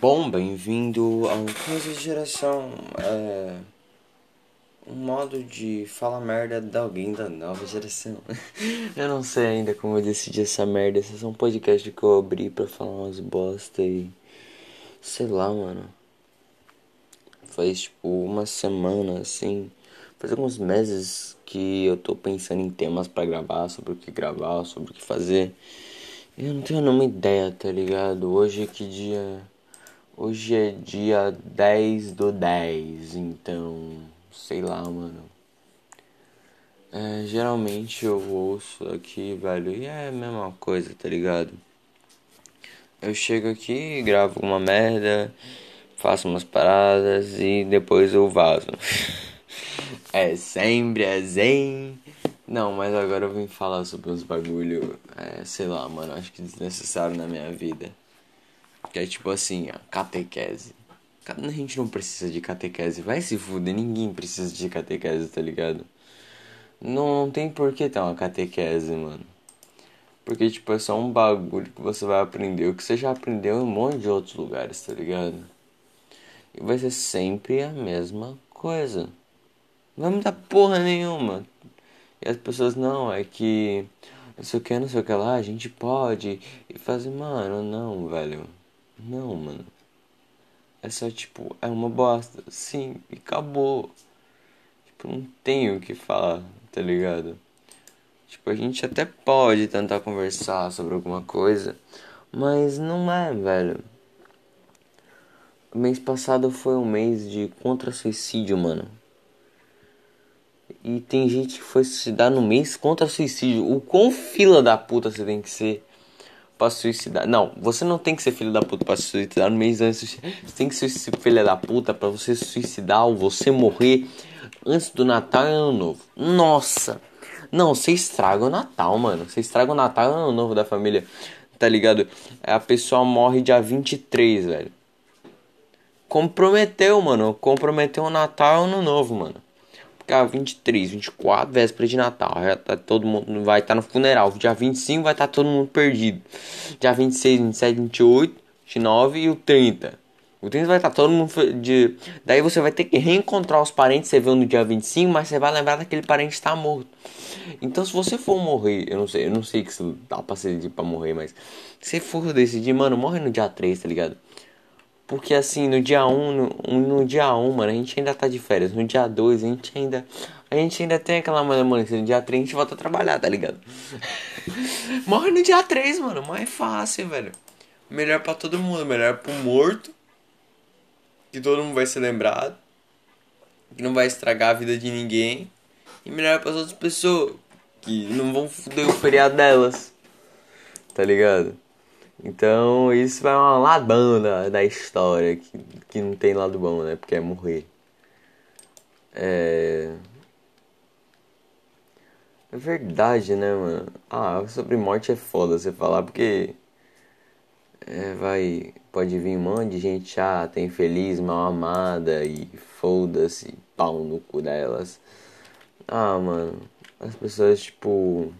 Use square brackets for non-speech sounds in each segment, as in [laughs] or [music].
Bom, bem-vindo ao Coisa de Geração. É. Um modo de falar merda de alguém da nova geração. [laughs] eu não sei ainda como eu decidi essa merda. Esse é um podcast que eu abri pra falar umas bosta e. Sei lá, mano. Faz tipo uma semana assim. Faz alguns meses que eu tô pensando em temas para gravar, sobre o que gravar, sobre o que fazer. Eu não tenho nenhuma ideia, tá ligado? Hoje é que dia. Hoje é dia 10 do 10, então. Sei lá, mano. É, geralmente eu ouço aqui, velho, e é a mesma coisa, tá ligado? Eu chego aqui, gravo uma merda, faço umas paradas e depois eu vazo. [laughs] é sempre assim. Não, mas agora eu vim falar sobre uns bagulho, é, sei lá, mano, acho que desnecessário na minha vida. Que é tipo assim, a catequese. A gente não precisa de catequese, vai se fuder, ninguém precisa de catequese, tá ligado? Não, não tem por que ter uma catequese, mano. Porque, tipo, é só um bagulho que você vai aprender o que você já aprendeu em um monte de outros lugares, tá ligado? E vai ser sempre a mesma coisa. Não vai mudar porra nenhuma. E as pessoas, não, é que não sei o que, não sei o que lá, a gente pode. E fazer, mano, não, velho. Não, mano. É só tipo, é uma bosta. Sim, e acabou. Tipo, não tenho o que falar, tá ligado? Tipo, a gente até pode tentar conversar sobre alguma coisa, mas não é, velho. O mês passado foi um mês de contra suicídio, mano. E tem gente que foi se suicidar no mês contra suicídio. O quão fila da puta você tem que ser pra suicidar? Não, você não tem que ser filho da puta pra se suicidar no mês antes. Você tem que ser filho da puta pra você se suicidar ou você morrer antes do Natal e Ano Novo. Nossa! Não, você estraga o Natal, mano. Você estraga o Natal e Ano Novo da família. Tá ligado? A pessoa morre dia 23, velho. Comprometeu, mano. Comprometeu o Natal e Ano Novo, mano ficar 23, 24, véspera de Natal. Já tá todo mundo vai estar tá no funeral. Dia 25 vai estar tá todo mundo perdido. Dia 26, 27, 28, 29 e o 30. O 30 vai estar tá todo mundo de. Daí você vai ter que reencontrar os parentes você viu no dia 25, mas você vai lembrar daquele parente estar morto. Então se você for morrer, eu não sei, eu não sei que se dá pra decidir pra morrer, mas se for decidir, mano, morre no dia 3, tá ligado? Porque assim, no dia 1, no, no dia 1, mano, a gente ainda tá de férias. No dia 2, a gente ainda. A gente ainda tem aquela malemolência. No dia 3 a gente volta a trabalhar, tá ligado? [laughs] Morre no dia 3, mano. Mais fácil, velho. Melhor pra todo mundo. Melhor pro morto. Que todo mundo vai ser lembrado. Que não vai estragar a vida de ninguém. E melhor para as outras pessoas. Que não vão foder o feriado delas. Tá ligado? Então isso vai uma ladão da, da história que, que não tem lado bom, né? Porque é morrer. É. É verdade, né, mano? Ah, sobre morte é foda você falar porque. É, vai. Pode vir um monte de gente chata, infeliz, mal amada e foda-se, pau no cu delas. Ah, mano. As pessoas, tipo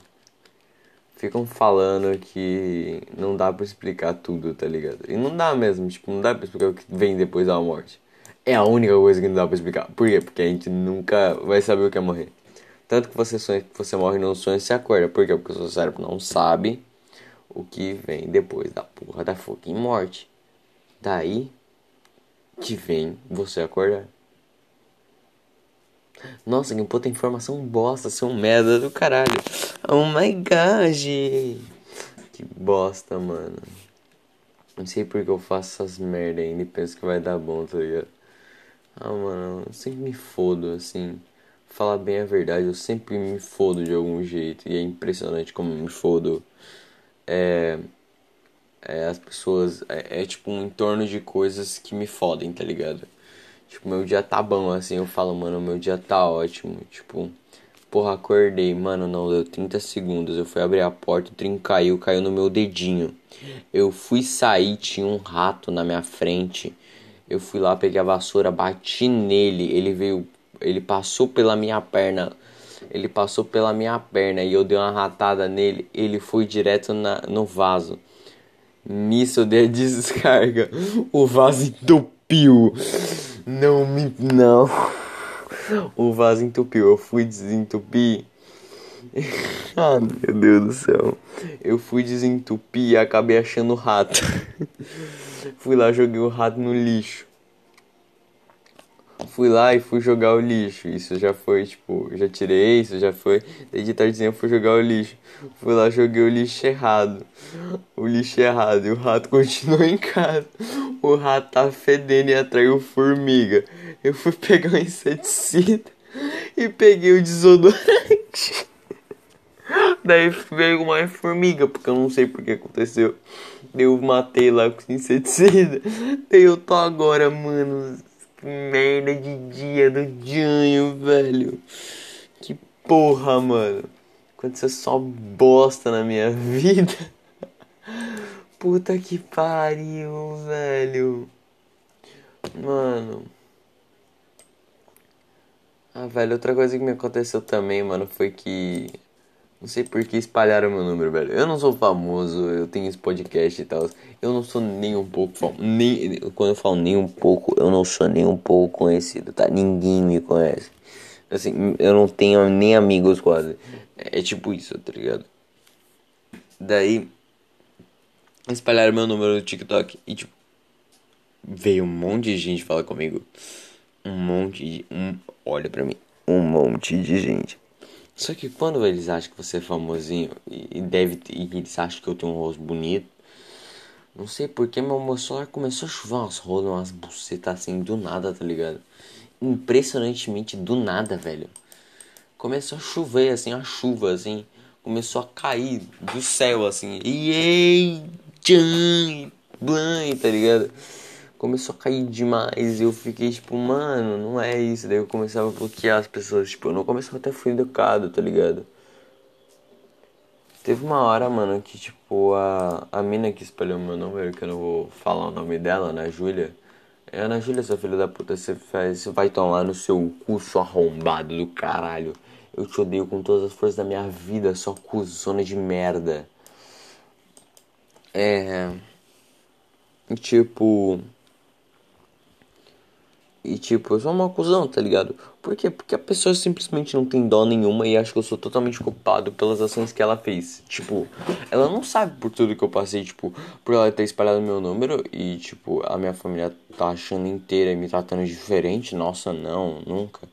ficam falando que não dá para explicar tudo, tá ligado? E não dá mesmo, tipo, não dá pra explicar o que vem depois da morte. É a única coisa que não dá pra explicar. Por quê? Porque a gente nunca vai saber o que é morrer. Tanto que você sonha que você morre no sonho e se acorda. Por quê? Porque o seu cérebro não sabe o que vem depois da porra da fucking morte. Daí que vem você acordar. Nossa, que puta informação bosta, seu merda do caralho. Oh my god. Que bosta, mano. Não sei porque eu faço essas merda ainda e penso que vai dar bom, tá ligado? Ah, mano, eu sempre me fodo, assim. Falar bem a verdade, eu sempre me fodo de algum jeito. E é impressionante como me fodo. É. É, as pessoas. É, é tipo um entorno de coisas que me fodem, tá ligado? Tipo, meu dia tá bom, assim, eu falo, mano, meu dia tá ótimo. Tipo, porra, acordei, mano, não deu 30 segundos. Eu fui abrir a porta, o trinco caiu, caiu no meu dedinho. Eu fui sair, tinha um rato na minha frente. Eu fui lá, peguei a vassoura, bati nele. Ele veio, ele passou pela minha perna. Ele passou pela minha perna e eu dei uma ratada nele. Ele foi direto na, no vaso. Nisso eu dei a [laughs] descarga. O vaso entupiu. Não me. Não. O vaso entupiu. Eu fui desentupir. ah, meu Deus do céu. Eu fui desentupir e acabei achando o rato. fui lá, joguei o rato no lixo fui lá e fui jogar o lixo. Isso já foi, tipo, já tirei, isso já foi. Daí de tardezinha eu fui jogar o lixo. Fui lá, joguei o lixo errado. O lixo errado. E o rato [laughs] continuou em casa. O rato tá fedendo e atraiu formiga. Eu fui pegar o inseticida e peguei o desodorante. [laughs] Daí veio mais formiga, porque eu não sei porque aconteceu. Eu matei lá com inseticida. Daí eu tô agora, mano, que merda de dia do Janho, velho. Que porra, mano. Aconteceu só bosta na minha [laughs] vida. Puta que pariu, velho. Mano. Ah, velho, outra coisa que me aconteceu também, mano, foi que não sei por que espalharam meu número, velho. Eu não sou famoso, eu tenho esse podcast e tal. Eu não sou nem um pouco famoso. Nem, quando eu falo nem um pouco, eu não sou nem um pouco conhecido, tá? Ninguém me conhece. Assim, eu não tenho nem amigos quase. É, é tipo isso, tá ligado? Daí, espalharam meu número no TikTok e tipo, veio um monte de gente falar comigo. Um monte de. Um, olha pra mim. Um monte de gente. Só que quando eles acham que você é famosinho e deve e eles acham que eu tenho um rosto bonito, não sei porque meu, celular começou a chover umas rolas, umas bucetas assim do nada, tá ligado? Impressionantemente do nada, velho. Começou a chover assim, a chuva assim, começou a cair do céu assim. E ei, tchan, blan, tá ligado? Começou a cair demais. E eu fiquei tipo, mano, não é isso. Daí eu começava a bloquear as pessoas. Tipo, eu não começava até fui educado, tá ligado? Teve uma hora, mano, que tipo, a, a mina que espalhou meu número, que eu não vou falar o nome dela, né, Júlia. É, Ana Júlia, sua filha da puta, você, faz, você vai tomar no seu curso arrombado do caralho. Eu te odeio com todas as forças da minha vida, sua cuzona de merda. É. Tipo. E tipo, eu sou uma cuzão, tá ligado? Por quê? Porque a pessoa simplesmente não tem dó nenhuma e acha que eu sou totalmente culpado pelas ações que ela fez. Tipo, ela não sabe por tudo que eu passei, tipo, por ela ter espalhado meu número e, tipo, a minha família tá achando inteira e me tratando diferente. Nossa, não, nunca.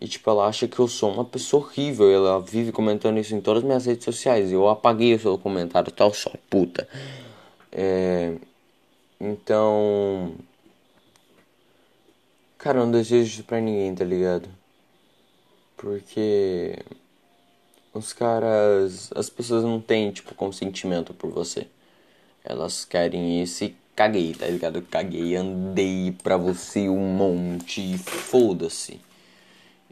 E, tipo, ela acha que eu sou uma pessoa horrível. Ela vive comentando isso em todas as minhas redes sociais. Eu apaguei o seu comentário, tal, só puta. É. Então. Cara, eu não desejo isso pra ninguém, tá ligado? Porque os caras. As pessoas não têm, tipo, consentimento por você. Elas querem isso e caguei, tá ligado? Caguei, andei pra você um monte e foda-se.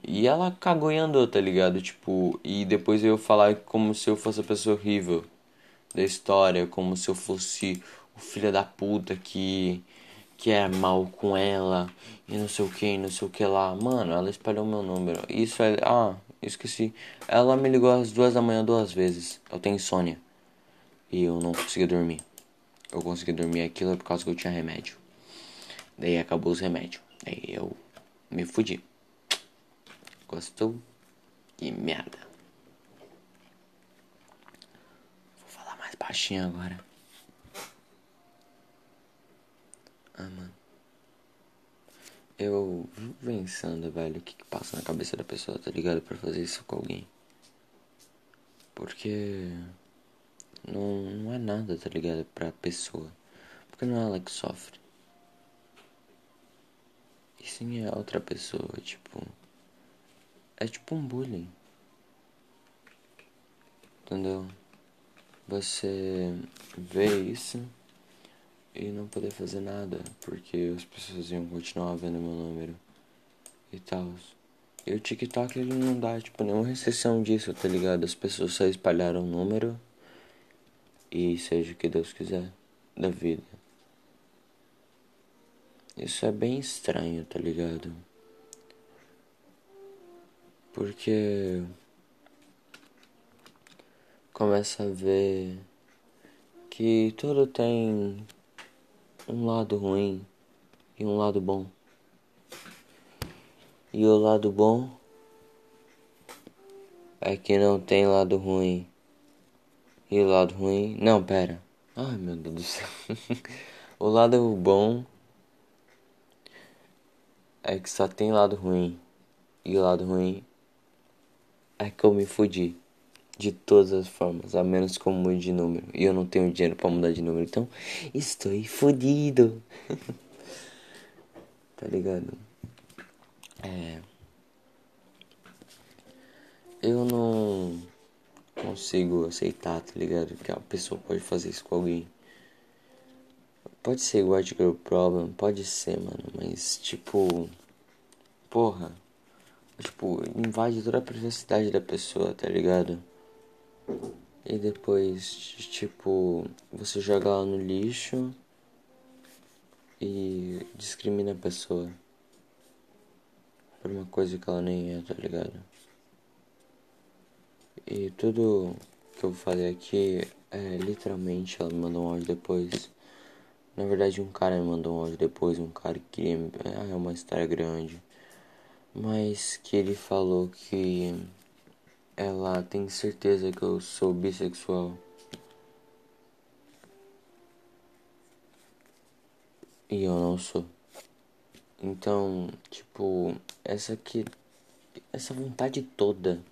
E ela cagou e andou, tá ligado? Tipo, e depois eu falar como se eu fosse a pessoa horrível da história, como se eu fosse o filho da puta que que é mal com ela e não sei o que, não sei o que lá. Mano, ela espalhou meu número. Isso é. Ah, esqueci. Ela me ligou às duas da manhã duas vezes. Eu tenho insônia. E eu não consegui dormir. Eu consegui dormir aquilo por causa que eu tinha remédio. Daí acabou os remédios. Daí eu me fudi. Gostou? Que merda. Vou falar mais baixinho agora. Ah, mano. Eu pensando, velho, o que, que passa na cabeça da pessoa, tá ligado? Pra fazer isso com alguém. Porque. Não, não é nada, tá ligado? Pra pessoa. Porque não é ela que sofre. E sim é outra pessoa, tipo. É tipo um bullying. Entendeu? Você vê isso e não poder fazer nada, porque as pessoas iam continuar vendo meu número e tal. E o TikTok ele não dá, tipo, nenhuma recessão disso, tá ligado? As pessoas só espalharam o número e seja o que Deus quiser da vida. Isso é bem estranho, tá ligado? Porque começa a ver que tudo tem um lado ruim e um lado bom. E o lado bom é que não tem lado ruim. E o lado ruim. Não, pera. Ai meu Deus do céu. [laughs] o lado bom é que só tem lado ruim. E o lado ruim é que eu me fudi. De todas as formas, a menos que eu mude de número. E eu não tenho dinheiro para mudar de número. Então, estou fodido. [laughs] tá ligado? É. Eu não consigo aceitar, tá ligado? Que a pessoa pode fazer isso com alguém. Pode ser White Girl Problem, pode ser, mano, mas tipo. Porra. Tipo, invade toda a privacidade da pessoa, tá ligado? E depois, tipo, você joga ela no lixo e discrimina a pessoa por uma coisa que ela nem é, tá ligado? E tudo que eu fazer aqui é literalmente ela me mandou um áudio depois. Na verdade um cara me mandou um áudio depois, um cara que queria. Ah, é uma história grande. Mas que ele falou que ela tem certeza que eu sou bissexual. E eu não sou. Então, tipo, essa aqui. Essa vontade toda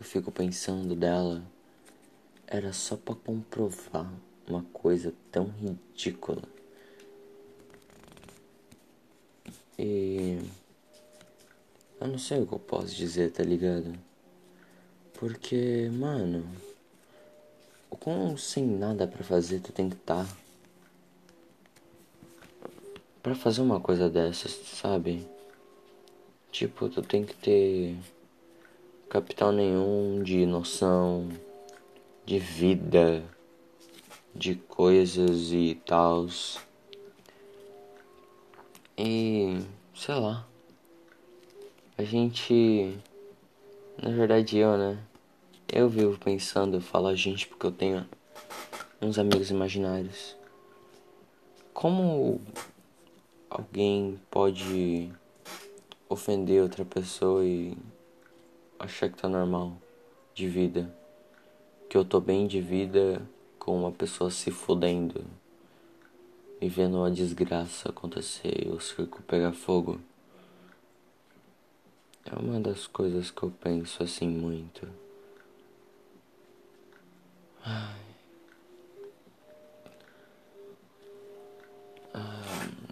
eu fico pensando dela era só para comprovar uma coisa tão ridícula. E eu não sei o que eu posso dizer, tá ligado? Porque, mano, com sem nada para fazer tu tem que estar tá para fazer uma coisa dessas, sabe? Tipo, tu tem que ter capital nenhum de noção de vida, de coisas e tals. E sei lá. A gente na verdade eu, né? Eu vivo pensando, eu falo a gente porque eu tenho uns amigos imaginários. Como alguém pode ofender outra pessoa e achar que tá normal de vida. Que eu tô bem de vida com uma pessoa se fodendo e vendo uma desgraça acontecer e o circo pegar fogo. É uma das coisas que eu penso assim muito. Ai.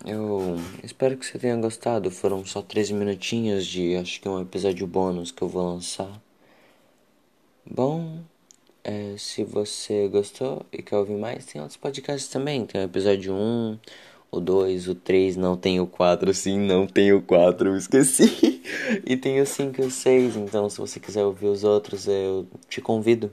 Eu espero que você tenha gostado. Foram só 13 minutinhos de acho que um episódio bônus que eu vou lançar. Bom, é, se você gostou e quer ouvir mais, tem outros podcasts também. Tem o episódio 1, o 2, o 3, não tem o 4, sim, não tem o 4, eu esqueci. [laughs] e tem o 5 e o 6, então se você quiser ouvir os outros, eu te convido.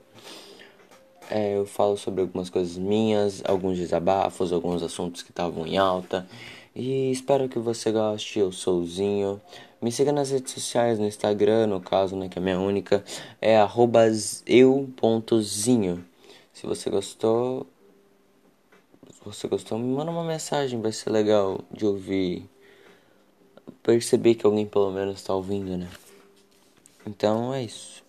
É, eu falo sobre algumas coisas minhas, alguns desabafos, alguns assuntos que estavam em alta. E espero que você goste. Eu sou o Zinho. Me siga nas redes sociais, no Instagram, no caso, né, que é a minha única, é eu.zinho. Se você gostou, você gostou, me manda uma mensagem, vai ser legal de ouvir. Perceber que alguém pelo menos está ouvindo, né? Então é isso.